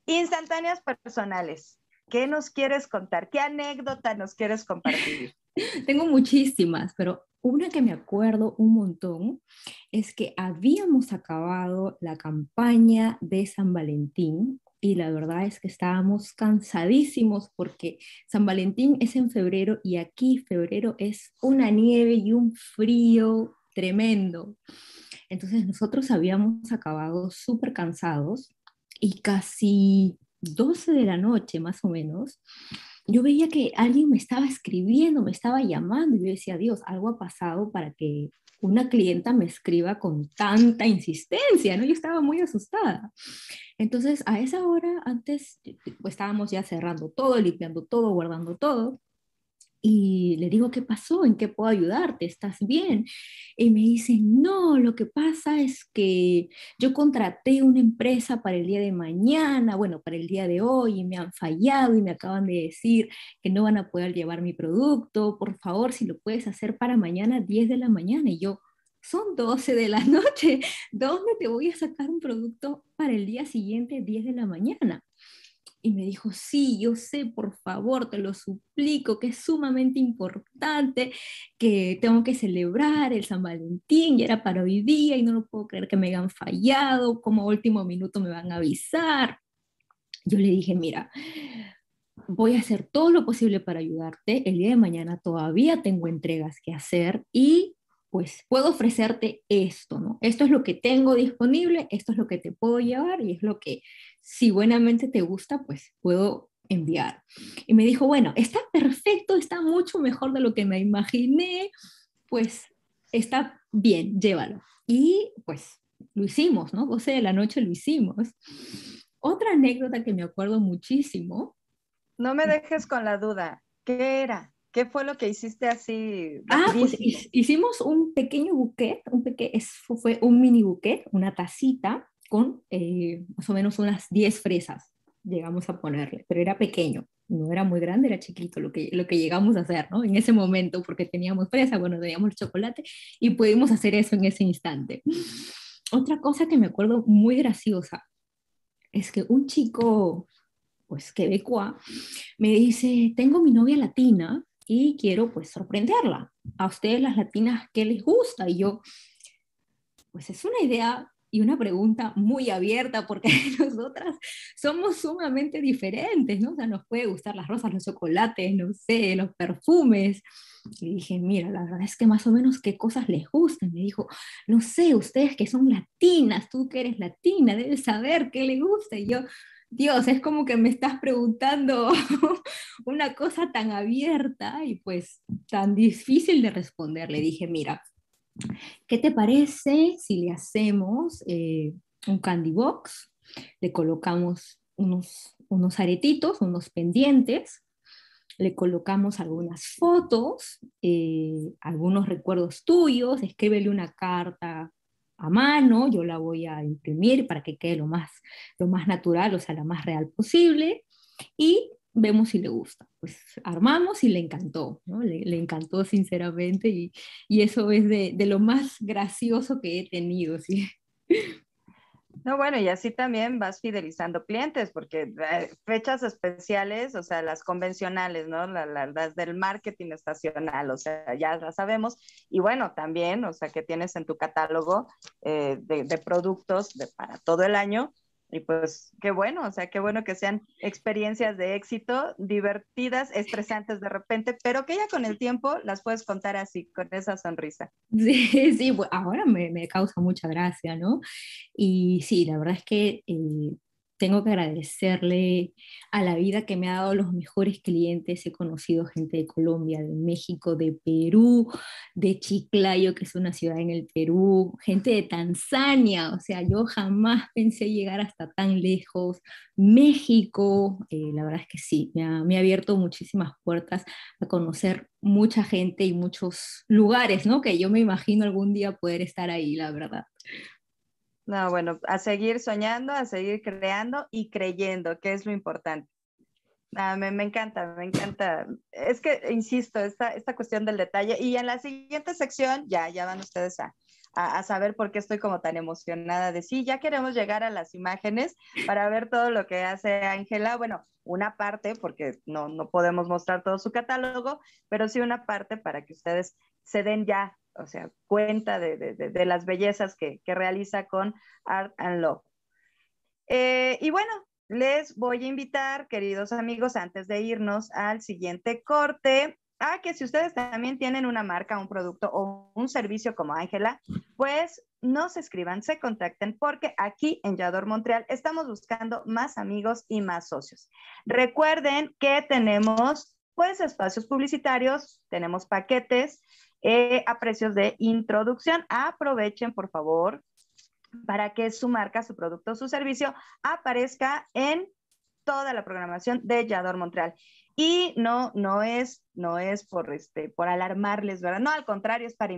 Instantáneas personales. ¿Qué nos quieres contar? ¿Qué anécdota nos quieres compartir? (laughs) Tengo muchísimas, pero una que me acuerdo un montón es que habíamos acabado la campaña de San Valentín y la verdad es que estábamos cansadísimos porque San Valentín es en febrero y aquí febrero es una nieve y un frío tremendo. Entonces nosotros habíamos acabado súper cansados y casi 12 de la noche más o menos yo veía que alguien me estaba escribiendo, me estaba llamando y yo decía, Dios, algo ha pasado para que una clienta me escriba con tanta insistencia, ¿no? Yo estaba muy asustada. Entonces, a esa hora, antes, pues, estábamos ya cerrando todo, limpiando todo, guardando todo y le digo, ¿qué pasó? ¿En qué puedo ayudarte? ¿Estás bien? Y me dice, no, lo que pasa es que yo contraté una empresa para el día de mañana, bueno, para el día de hoy, y me han fallado y me acaban de decir que no van a poder llevar mi producto. Por favor, si lo puedes hacer para mañana, 10 de la mañana. Y yo, son 12 de la (laughs) noche, ¿dónde te voy a sacar un producto para el día siguiente, 10 de la mañana? Y me dijo, sí, yo sé, por favor, te lo suplico, que es sumamente importante, que tengo que celebrar el San Valentín, y era para hoy día y no lo puedo creer que me hayan fallado, como último minuto me van a avisar. Yo le dije, mira, voy a hacer todo lo posible para ayudarte, el día de mañana todavía tengo entregas que hacer y pues puedo ofrecerte esto, ¿no? Esto es lo que tengo disponible, esto es lo que te puedo llevar y es lo que si buenamente te gusta, pues puedo enviar. Y me dijo, bueno, está perfecto, está mucho mejor de lo que me imaginé, pues está bien, llévalo. Y pues lo hicimos, ¿no? 12 de la noche lo hicimos. Otra anécdota que me acuerdo muchísimo. No me dejes con la duda. ¿Qué era? ¿Qué fue lo que hiciste así? Ah, pues hicimos un pequeño buquet, un peque fue un mini buquet, una tacita con eh, más o menos unas 10 fresas, llegamos a ponerle, pero era pequeño, no era muy grande, era chiquito lo que, lo que llegamos a hacer, ¿no? En ese momento, porque teníamos fresa, bueno, teníamos chocolate y pudimos hacer eso en ese instante. Otra cosa que me acuerdo muy graciosa es que un chico, pues quebecoa, me dice, tengo mi novia latina y quiero pues sorprenderla. A ustedes las latinas, ¿qué les gusta? Y yo, pues es una idea y una pregunta muy abierta porque (laughs) nosotras somos sumamente diferentes, ¿no? O sea, nos puede gustar las rosas, los chocolates, no sé, los perfumes. Y dije, mira, la verdad es que más o menos qué cosas les gustan. Me dijo, no sé, ustedes que son latinas, tú que eres latina, debes saber qué le gusta. Y yo, Dios, es como que me estás preguntando (laughs) una cosa tan abierta y pues tan difícil de responder. Le dije, mira, ¿Qué te parece si le hacemos eh, un candy box? Le colocamos unos, unos aretitos, unos pendientes, le colocamos algunas fotos, eh, algunos recuerdos tuyos, escríbele una carta a mano, yo la voy a imprimir para que quede lo más, lo más natural, o sea, la más real posible, y vemos si le gusta. Pues armamos y le encantó, ¿no? le, encantó sinceramente y, y eso es de, de, lo más gracioso que he tenido, ¿sí? No, bueno, y así también vas fidelizando clientes, porque eh, fechas especiales, o sea, las convencionales, ¿no? las del marketing estacional, o sea, ya las sabemos. Y bueno, también, o sea, que tienes en tu catálogo eh, de, de, productos de, para todo el año, y pues qué bueno, o sea, qué bueno que sean experiencias de éxito, divertidas, estresantes de repente, pero que ya con el tiempo las puedes contar así, con esa sonrisa. Sí, sí, ahora me, me causa mucha gracia, ¿no? Y sí, la verdad es que eh, tengo que agradecerle a la vida que me ha dado los mejores clientes. He conocido gente de Colombia, de México, de Perú, de Chiclayo, que es una ciudad en el Perú, gente de Tanzania. O sea, yo jamás pensé llegar hasta tan lejos. México, eh, la verdad es que sí, me ha, me ha abierto muchísimas puertas a conocer mucha gente y muchos lugares, ¿no? Que yo me imagino algún día poder estar ahí, la verdad. No, bueno, a seguir soñando, a seguir creando y creyendo, que es lo importante. Ah, me, encanta, me encanta. Es que, insisto, esta, esta cuestión del detalle. Y en la siguiente sección, ya, ya van ustedes a, a, saber por qué estoy como tan emocionada de sí, ya queremos llegar a las imágenes para ver todo lo que hace Ángela. Bueno, una parte, porque no, no podemos mostrar todo su catálogo, pero sí una parte para que ustedes se den ya o sea, cuenta de, las bellezas que, realiza con Art and Love. Eh, y bueno, les voy a invitar, queridos amigos, antes de irnos al siguiente corte, a que si ustedes también tienen una marca, un producto o un servicio como Ángela, pues no se escriban, se contacten, porque aquí en Yador Montreal estamos buscando más amigos y más socios. Recuerden que tenemos pues espacios publicitarios, tenemos paquetes eh, a precios de introducción. Aprovechen, por favor, para que su marca, su producto, su servicio aparezca en toda la programación de Yador Montreal. Y no, no es, no es por, este, por alarmarles, ¿verdad? No, al contrario, es para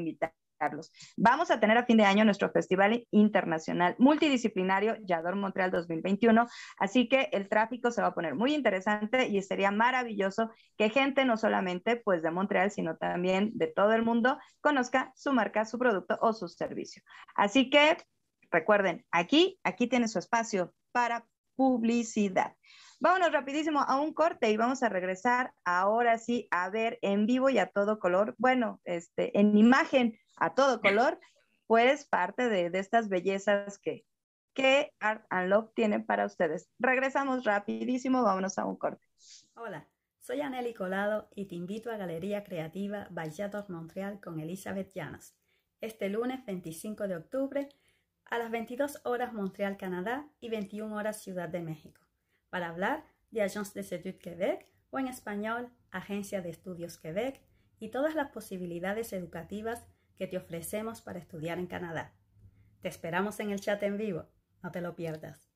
invitarlos. Vamos a tener a fin de año nuestro Festival Internacional Multidisciplinario Yador Montreal 2021, así que el tráfico se va a poner muy interesante y sería maravilloso que gente no solamente pues de Montreal, sino también de todo el mundo conozca su marca, su producto o su servicio. Así que recuerden, aquí, aquí tiene su espacio para publicidad. Vámonos rapidísimo a un corte y vamos a regresar ahora sí a ver en vivo y a todo color, bueno, este, en imagen a todo color, pues parte de, estas bellezas que, que Art and Love tiene para ustedes. Regresamos rapidísimo, vámonos a un corte. Hola, soy Aneli Colado y te invito a Galería Creativa Vallados Montreal con Elizabeth Llanos. Este lunes 25 de octubre a las 22 horas Montreal, Canadá y 21 horas Ciudad de México para hablar de Agence de Études Québec o en español Agencia de Estudios Quebec y todas las posibilidades educativas que te ofrecemos para estudiar en Canadá. Te esperamos en el chat en vivo, no te lo pierdas.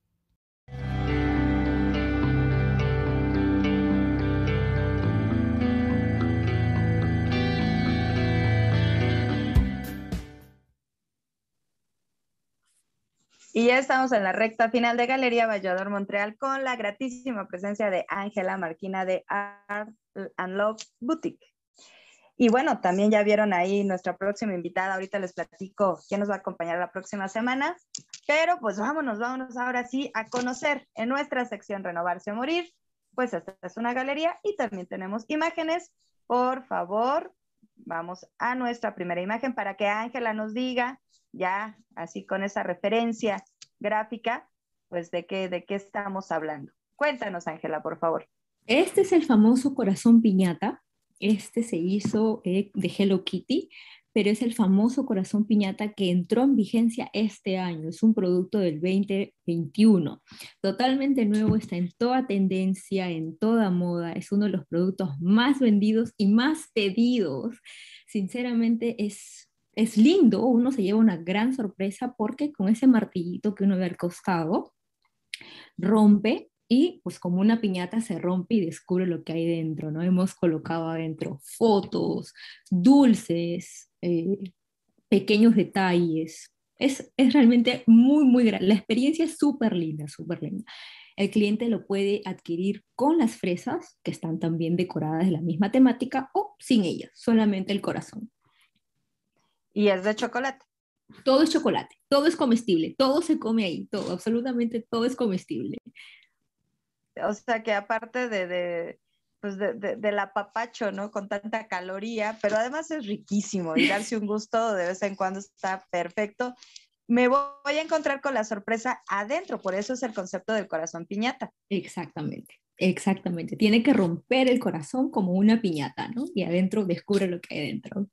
Y ya estamos en la recta final de Galería Vallador Montreal con la gratísima presencia de Ángela Marquina de Art and Love Boutique. Y bueno, también ya vieron ahí nuestra próxima invitada. Ahorita les platico quién nos va a acompañar la próxima semana. Pero pues vámonos, vámonos ahora sí a conocer en nuestra sección Renovarse o Morir. Pues esta es una galería y también tenemos imágenes. Por favor, vamos a nuestra primera imagen para que Ángela nos diga ya así con esa referencia gráfica, pues de qué, de qué estamos hablando. Cuéntanos, Ángela, por favor. Este es el famoso corazón piñata. Este se hizo eh, de Hello Kitty, pero es el famoso corazón piñata que entró en vigencia este año. Es un producto del 2021. Totalmente nuevo, está en toda tendencia, en toda moda. Es uno de los productos más vendidos y más pedidos. Sinceramente es es lindo, uno se lleva una gran sorpresa porque con ese martillito que uno ve al costado, rompe y pues como una piñata se rompe y descubre lo que hay dentro, ¿no? Hemos colocado adentro fotos, dulces, eh, pequeños detalles. Es, es realmente muy, muy grande. La experiencia es súper linda, súper linda. El cliente lo puede adquirir con las fresas, que están también decoradas de la misma temática, o sin ellas, solamente el corazón. Y es de chocolate. Todo es chocolate, todo es comestible, todo se come ahí, todo, absolutamente todo es comestible. O sea que aparte de, de pues de, del apapacho, ¿no? Con tanta caloría, pero además es riquísimo y darse un gusto de vez en cuando está perfecto. Me voy a encontrar con la sorpresa adentro, por eso es el concepto del corazón piñata. Exactamente, exactamente. Tiene que romper el corazón como una piñata, ¿no? Y adentro descubre lo que hay dentro.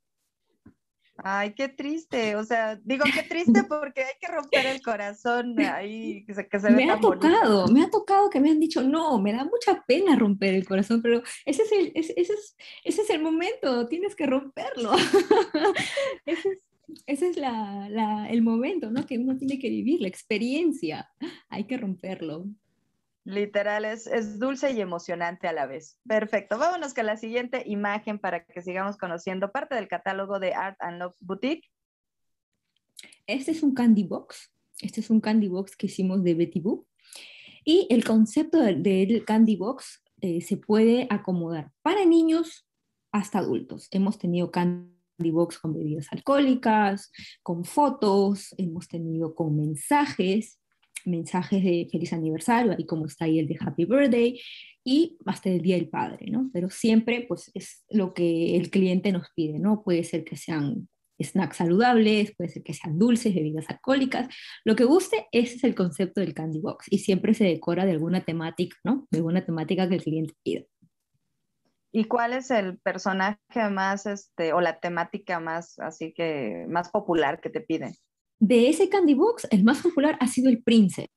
Ay, qué triste, o sea, digo qué triste (laughs) porque hay que romper el corazón ahí, que se, que se Me ha tocado, me ha tocado que me han dicho, no, me da mucha pena romper el corazón, pero ese es el, ese, es, ese es el momento, tienes que romperlo. (laughs) ese es, ese es la, la, el momento, ¿no? Que uno tiene que vivir, la experiencia, hay que romperlo. Literal, es, dulce y emocionante a la vez. Perfecto. Vámonos con la siguiente imagen para que sigamos conociendo parte del catálogo de Art and Love Boutique. Este es un candy box. Este es un candy box que hicimos de Betty Boo. Y el concepto del, candy box eh, se puede acomodar para niños hasta adultos. Hemos tenido candy box con bebidas alcohólicas, con fotos, hemos tenido con mensajes mensajes de feliz aniversario, ahí como está ahí el de happy birthday, y hasta el día del padre, ¿no? Pero siempre, pues, es lo que el cliente nos pide, ¿no? Puede ser que sean snacks saludables, puede ser que sean dulces, bebidas alcohólicas, lo que guste, ese es el concepto del candy box, y siempre se decora de alguna temática, ¿no? De alguna temática que el cliente pida. ¿Y cuál es el personaje más, este, o la temática más, así que, más popular que te piden? De ese Candy Box, el más popular ha sido el Princess.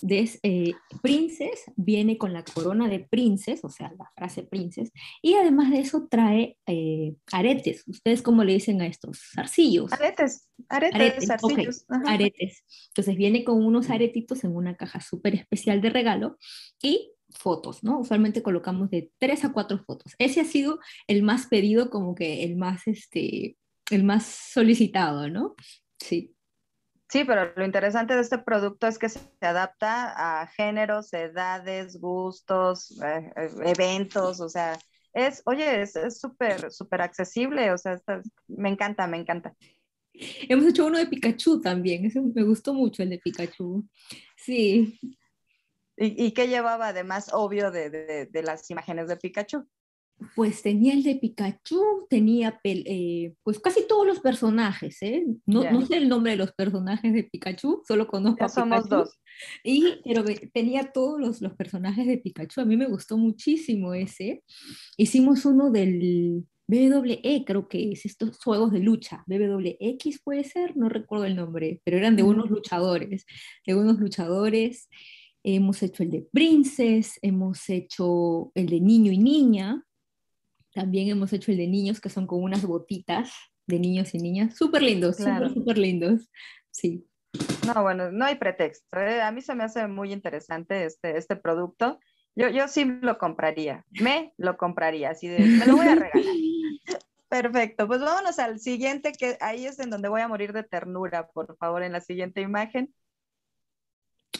De, eh, Princess viene con la corona de Princess, o sea, la frase Princess, y además de eso trae eh, aretes. ¿Ustedes cómo le dicen a estos? Zarcillos. Aretes, aretes, aretes Aretes. Entonces viene con unos aretitos en una caja súper especial de regalo y fotos, ¿no? Usualmente colocamos de tres a cuatro fotos. Ese ha sido el más pedido, como que el más, este, el más solicitado, ¿no? Sí. Sí, pero lo interesante de este producto es que se adapta a géneros, edades, gustos, eh, eventos, o sea, es, oye, es súper, súper accesible, o sea, me encanta, me encanta. Hemos hecho uno de Pikachu también, ese me gustó mucho el de Pikachu. Sí, ¿Y, qué llevaba además, obvio, de, las imágenes de Pikachu? Pues tenía el de Pikachu, tenía eh, pues casi todos los personajes, ¿eh? No, no, sé el nombre de los personajes de Pikachu, solo conozco a somos dos. Y, pero tenía todos los, los, personajes de Pikachu, a mí me gustó muchísimo ese. Hicimos uno del WWE, creo que es estos juegos de lucha, WWX puede ser, no recuerdo el nombre, pero eran de unos luchadores, de unos luchadores. Hemos hecho el de Princess, hemos hecho el de niño y niña, también hemos hecho el de niños que son con unas botitas de niños y niñas, súper lindos, súper, lindos, sí. No, bueno, no hay pretexto. ¿eh? A mí se me hace muy interesante este, este producto. Yo, yo sí lo compraría, me lo compraría, así de, me lo voy a regalar. (laughs) Perfecto, pues vámonos al siguiente, que ahí es en donde voy a morir de ternura, por favor, en la siguiente imagen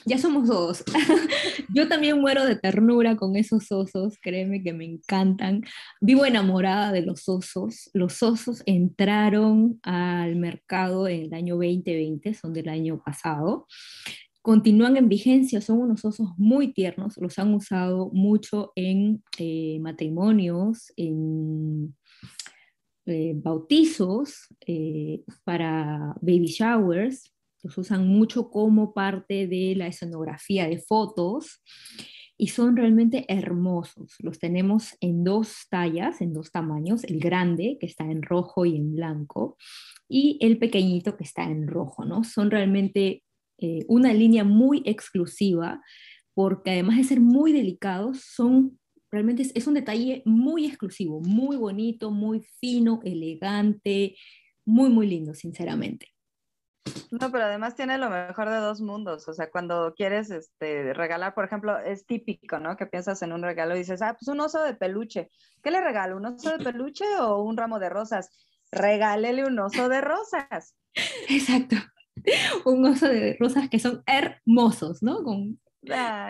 ya somos dos. (laughs) Yo también muero de ternura con esos osos, créeme que me encantan. Vivo enamorada de los osos. Los osos entraron al mercado en el año 2020, son del año pasado. Continúan en vigencia, son unos osos muy tiernos, los han usado mucho en eh, matrimonios, en eh, bautizos, eh, para baby showers, los usan mucho como parte de la escenografía de fotos y son realmente hermosos. Los tenemos en dos tallas, en dos tamaños, el grande que está en rojo y en blanco y el pequeñito que está en rojo, ¿no? Son realmente eh, una línea muy exclusiva porque además de ser muy delicados, son realmente es un detalle muy exclusivo, muy bonito, muy fino, elegante, muy, muy lindo, sinceramente. No, pero además tiene lo mejor de dos mundos. O sea, cuando quieres este, regalar, por ejemplo, es típico, ¿no? Que piensas en un regalo y dices, ah, pues un oso de peluche. ¿Qué le regalo? ¿Un oso de peluche o un ramo de rosas? Regálele un oso de rosas. (laughs) Exacto. (laughs) Un oso de rosas que son hermosos, ¿no? Con,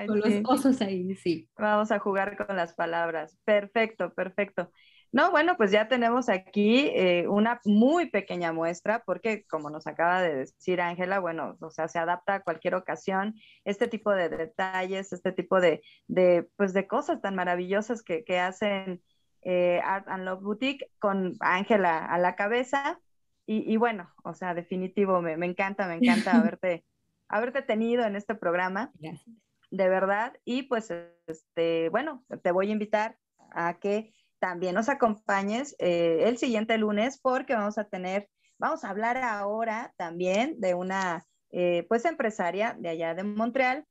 con los osos ahí, sí. Vamos a jugar con las palabras. Perfecto, perfecto. No, bueno, pues ya tenemos aquí eh, una muy pequeña muestra, porque como nos acaba de decir Ángela, bueno, o sea, se adapta a cualquier ocasión, este tipo de detalles, este tipo de, de pues de cosas tan maravillosas que, que hacen eh, Art and Love Boutique con Ángela a la cabeza. Y, bueno, o sea, definitivo, me, me encanta, me encanta (laughs) haberte, haberte tenido en este programa. Gracias. De verdad. Y pues, este, bueno, te voy a invitar a que también nos acompañes eh, el siguiente lunes porque vamos a tener, vamos a hablar ahora también de una eh, pues empresaria de allá de Montreal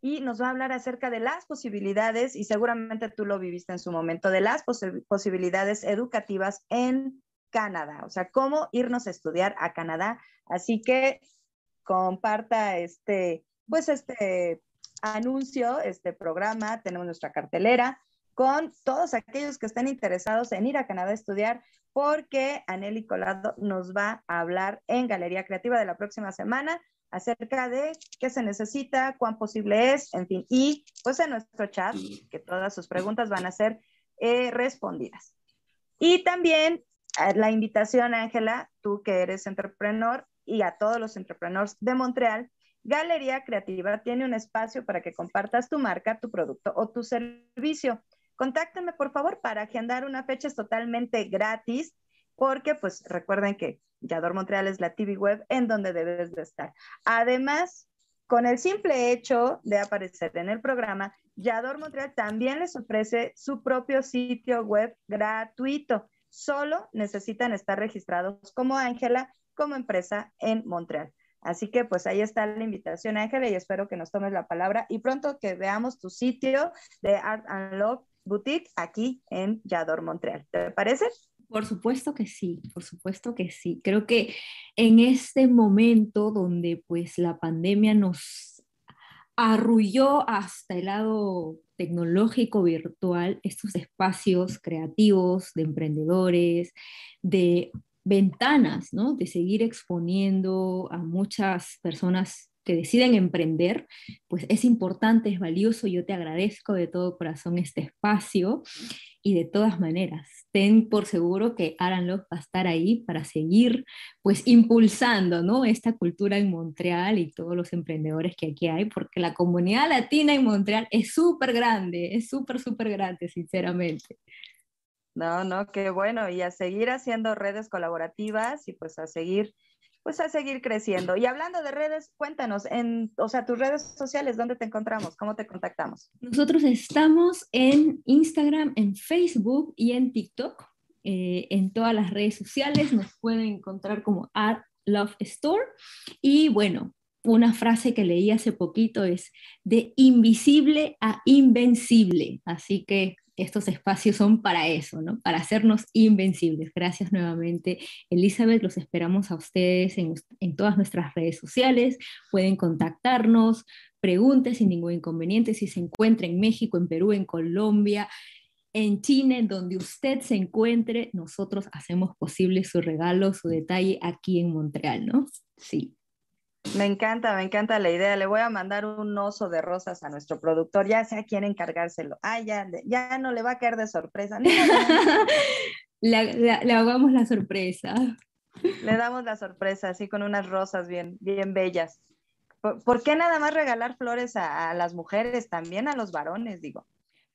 y nos va a hablar acerca de las posibilidades y seguramente tú lo viviste en su momento, de las posibilidades educativas en Canadá, o sea, cómo irnos a estudiar a Canadá. Así que comparta este, pues este anuncio, este programa, tenemos nuestra cartelera con todos aquellos que estén interesados en ir a Canadá a estudiar, porque Aneli Colado nos va a hablar en Galería Creativa de la próxima semana acerca de qué se necesita, cuán posible es, en fin, y pues en nuestro chat, que todas sus preguntas van a ser eh, respondidas. Y también eh, la invitación, Ángela, tú que eres entrepreneur y a todos los entrepreneurs de Montreal, Galería Creativa tiene un espacio para que compartas tu marca, tu producto o tu servicio contáctenme por favor para agendar una fecha totalmente gratis, porque pues recuerden que Yador Montreal es la TV web en donde debes de estar. Además, con el simple hecho de aparecer en el programa, Yador Montreal también les ofrece su propio sitio web gratuito. Solo necesitan estar registrados como Ángela, como empresa en Montreal. Así que pues ahí está la invitación, Ángela, y espero que nos tomes la palabra y pronto que veamos tu sitio de Art and Love Boutique aquí en Yador Montreal. ¿Te parece? Por supuesto que sí, por supuesto que sí. Creo que en este momento donde pues la pandemia nos arrulló hasta el lado tecnológico virtual, estos espacios creativos de emprendedores, de ventanas, ¿no? De seguir exponiendo a muchas personas que deciden emprender, pues es importante, es valioso. Yo te agradezco de todo corazón este espacio y de todas maneras, ten por seguro que Aran Love va a estar ahí para seguir pues impulsando, ¿no? Esta cultura en Montreal y todos los emprendedores que aquí hay, porque la comunidad latina en Montreal es súper grande, es súper, súper grande, sinceramente. No, no, qué bueno. Y a seguir haciendo redes colaborativas y pues a seguir pues a seguir creciendo. Y hablando de redes, cuéntanos, en, o sea, tus redes sociales, ¿dónde te encontramos? ¿Cómo te contactamos? Nosotros estamos en Instagram, en Facebook y en TikTok. Eh, en todas las redes sociales nos pueden encontrar como at Love Store. Y bueno, una frase que leí hace poquito es de invisible a invencible. Así que estos espacios son para eso, ¿no? Para hacernos invencibles. Gracias nuevamente, Elizabeth. Los esperamos a ustedes en, todas nuestras redes sociales. Pueden contactarnos, preguntes sin ningún inconveniente si se encuentra en México, en Perú, en Colombia, en China, en donde usted se encuentre, nosotros hacemos posible su regalo, su detalle aquí en Montreal, ¿no? Sí. Me encanta, me encanta la idea. Le voy a mandar un oso de rosas a nuestro productor, ya sea quien encargárselo. Ay, ya, ya no le va a caer de sorpresa. (laughs) le, hagamos la sorpresa. Le damos la sorpresa, así con unas rosas bien, bien bellas. ¿Por, qué nada más regalar flores a, las mujeres, también a los varones, digo?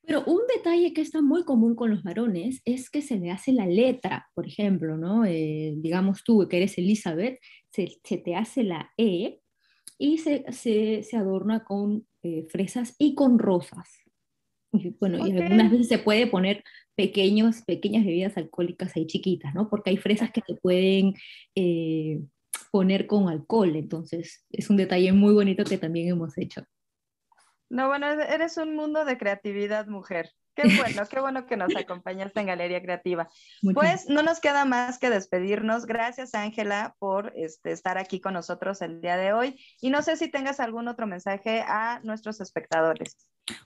Pero un detalle que está muy común con los varones es que se le hace la letra, por ejemplo, ¿no? Eh, digamos tú que eres Elizabeth, se, te hace la E y se, se, adorna con eh, fresas y con rosas. Y, bueno, y algunas veces se puede poner pequeños, pequeñas bebidas alcohólicas ahí chiquitas, ¿no? Porque hay fresas que se pueden eh, poner con alcohol, entonces es un detalle muy bonito que también hemos hecho. No, bueno, eres un mundo de creatividad, mujer. Qué bueno, qué bueno que nos acompañaste en Galería Creativa. pues no nos queda más que despedirnos. Gracias, Ángela, por este, estar aquí con nosotros el día de hoy. Y no sé si tengas algún otro mensaje a nuestros espectadores.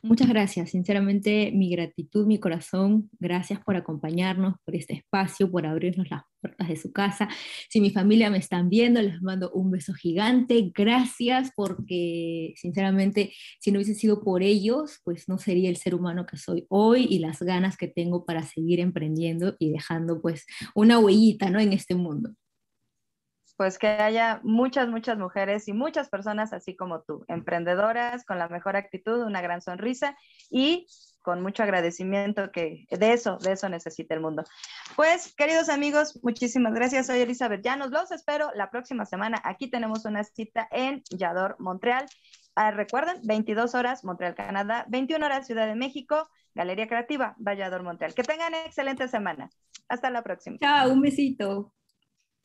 Muchas gracias, sinceramente mi gratitud, mi corazón, gracias por acompañarnos, por este espacio, por abrirnos las puertas de su casa. Si mi familia me están viendo, les mando un beso gigante, gracias porque sinceramente si no hubiese sido por ellos, pues no sería el ser humano que soy hoy y las ganas que tengo para seguir emprendiendo y dejando pues una huellita, ¿no? En este mundo pues que haya muchas, muchas mujeres y muchas personas así como tú, emprendedoras, con la mejor actitud, una gran sonrisa y con mucho agradecimiento que de eso, de eso necesita el mundo. Pues, queridos amigos, muchísimas gracias. Soy Elizabeth Llanos. Los espero la próxima semana. Aquí tenemos una cita en Yador, Montreal. Ah, recuerden, 22 horas Montreal, Canadá, 21 horas Ciudad de México, Galería Creativa, Vallador, Montreal. Que tengan excelente semana. Hasta la próxima. Chao, un besito.